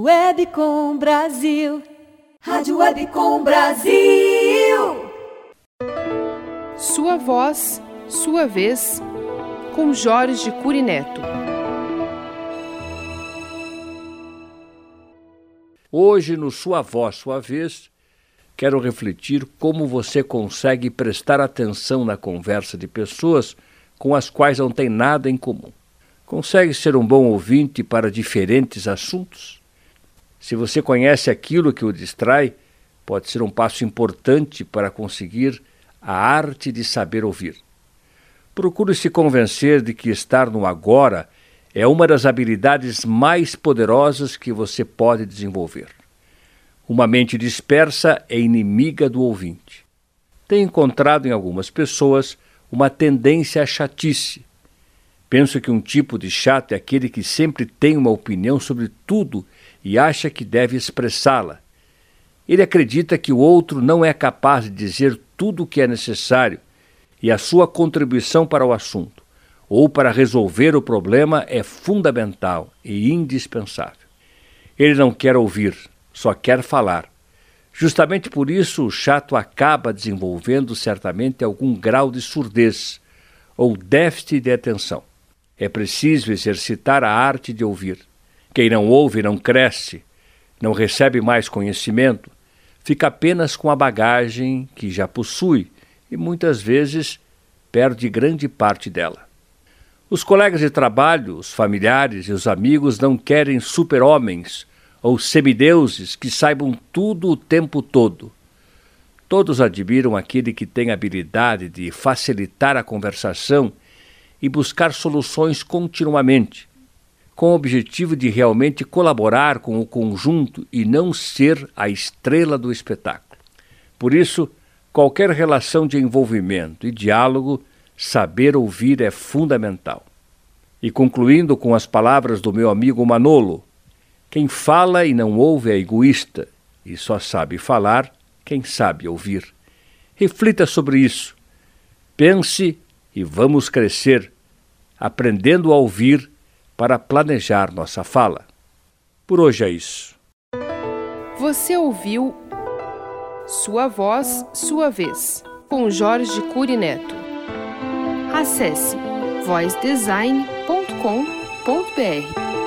Webcom Brasil. Rádio Webcom Brasil. Sua voz, sua vez, com Jorge Curineto. Hoje, no Sua Voz, Sua Vez, quero refletir como você consegue prestar atenção na conversa de pessoas com as quais não tem nada em comum. Consegue ser um bom ouvinte para diferentes assuntos? Se você conhece aquilo que o distrai, pode ser um passo importante para conseguir a arte de saber ouvir. Procure se convencer de que estar no agora é uma das habilidades mais poderosas que você pode desenvolver. Uma mente dispersa é inimiga do ouvinte. Tenho encontrado em algumas pessoas uma tendência à chatice, Penso que um tipo de chato é aquele que sempre tem uma opinião sobre tudo e acha que deve expressá-la. Ele acredita que o outro não é capaz de dizer tudo o que é necessário e a sua contribuição para o assunto ou para resolver o problema é fundamental e indispensável. Ele não quer ouvir, só quer falar. Justamente por isso, o chato acaba desenvolvendo certamente algum grau de surdez ou déficit de atenção. É preciso exercitar a arte de ouvir. Quem não ouve não cresce, não recebe mais conhecimento, fica apenas com a bagagem que já possui e muitas vezes perde grande parte dela. Os colegas de trabalho, os familiares e os amigos não querem super-homens ou semideuses que saibam tudo o tempo todo. Todos admiram aquele que tem habilidade de facilitar a conversação e buscar soluções continuamente, com o objetivo de realmente colaborar com o conjunto e não ser a estrela do espetáculo. Por isso, qualquer relação de envolvimento e diálogo, saber ouvir é fundamental. E concluindo com as palavras do meu amigo Manolo, quem fala e não ouve é egoísta, e só sabe falar quem sabe ouvir. Reflita sobre isso. Pense e vamos crescer, aprendendo a ouvir para planejar nossa fala. Por hoje é isso. Você ouviu Sua Voz, Sua Vez, com Jorge Curineto. Acesse voicedesign.com.br.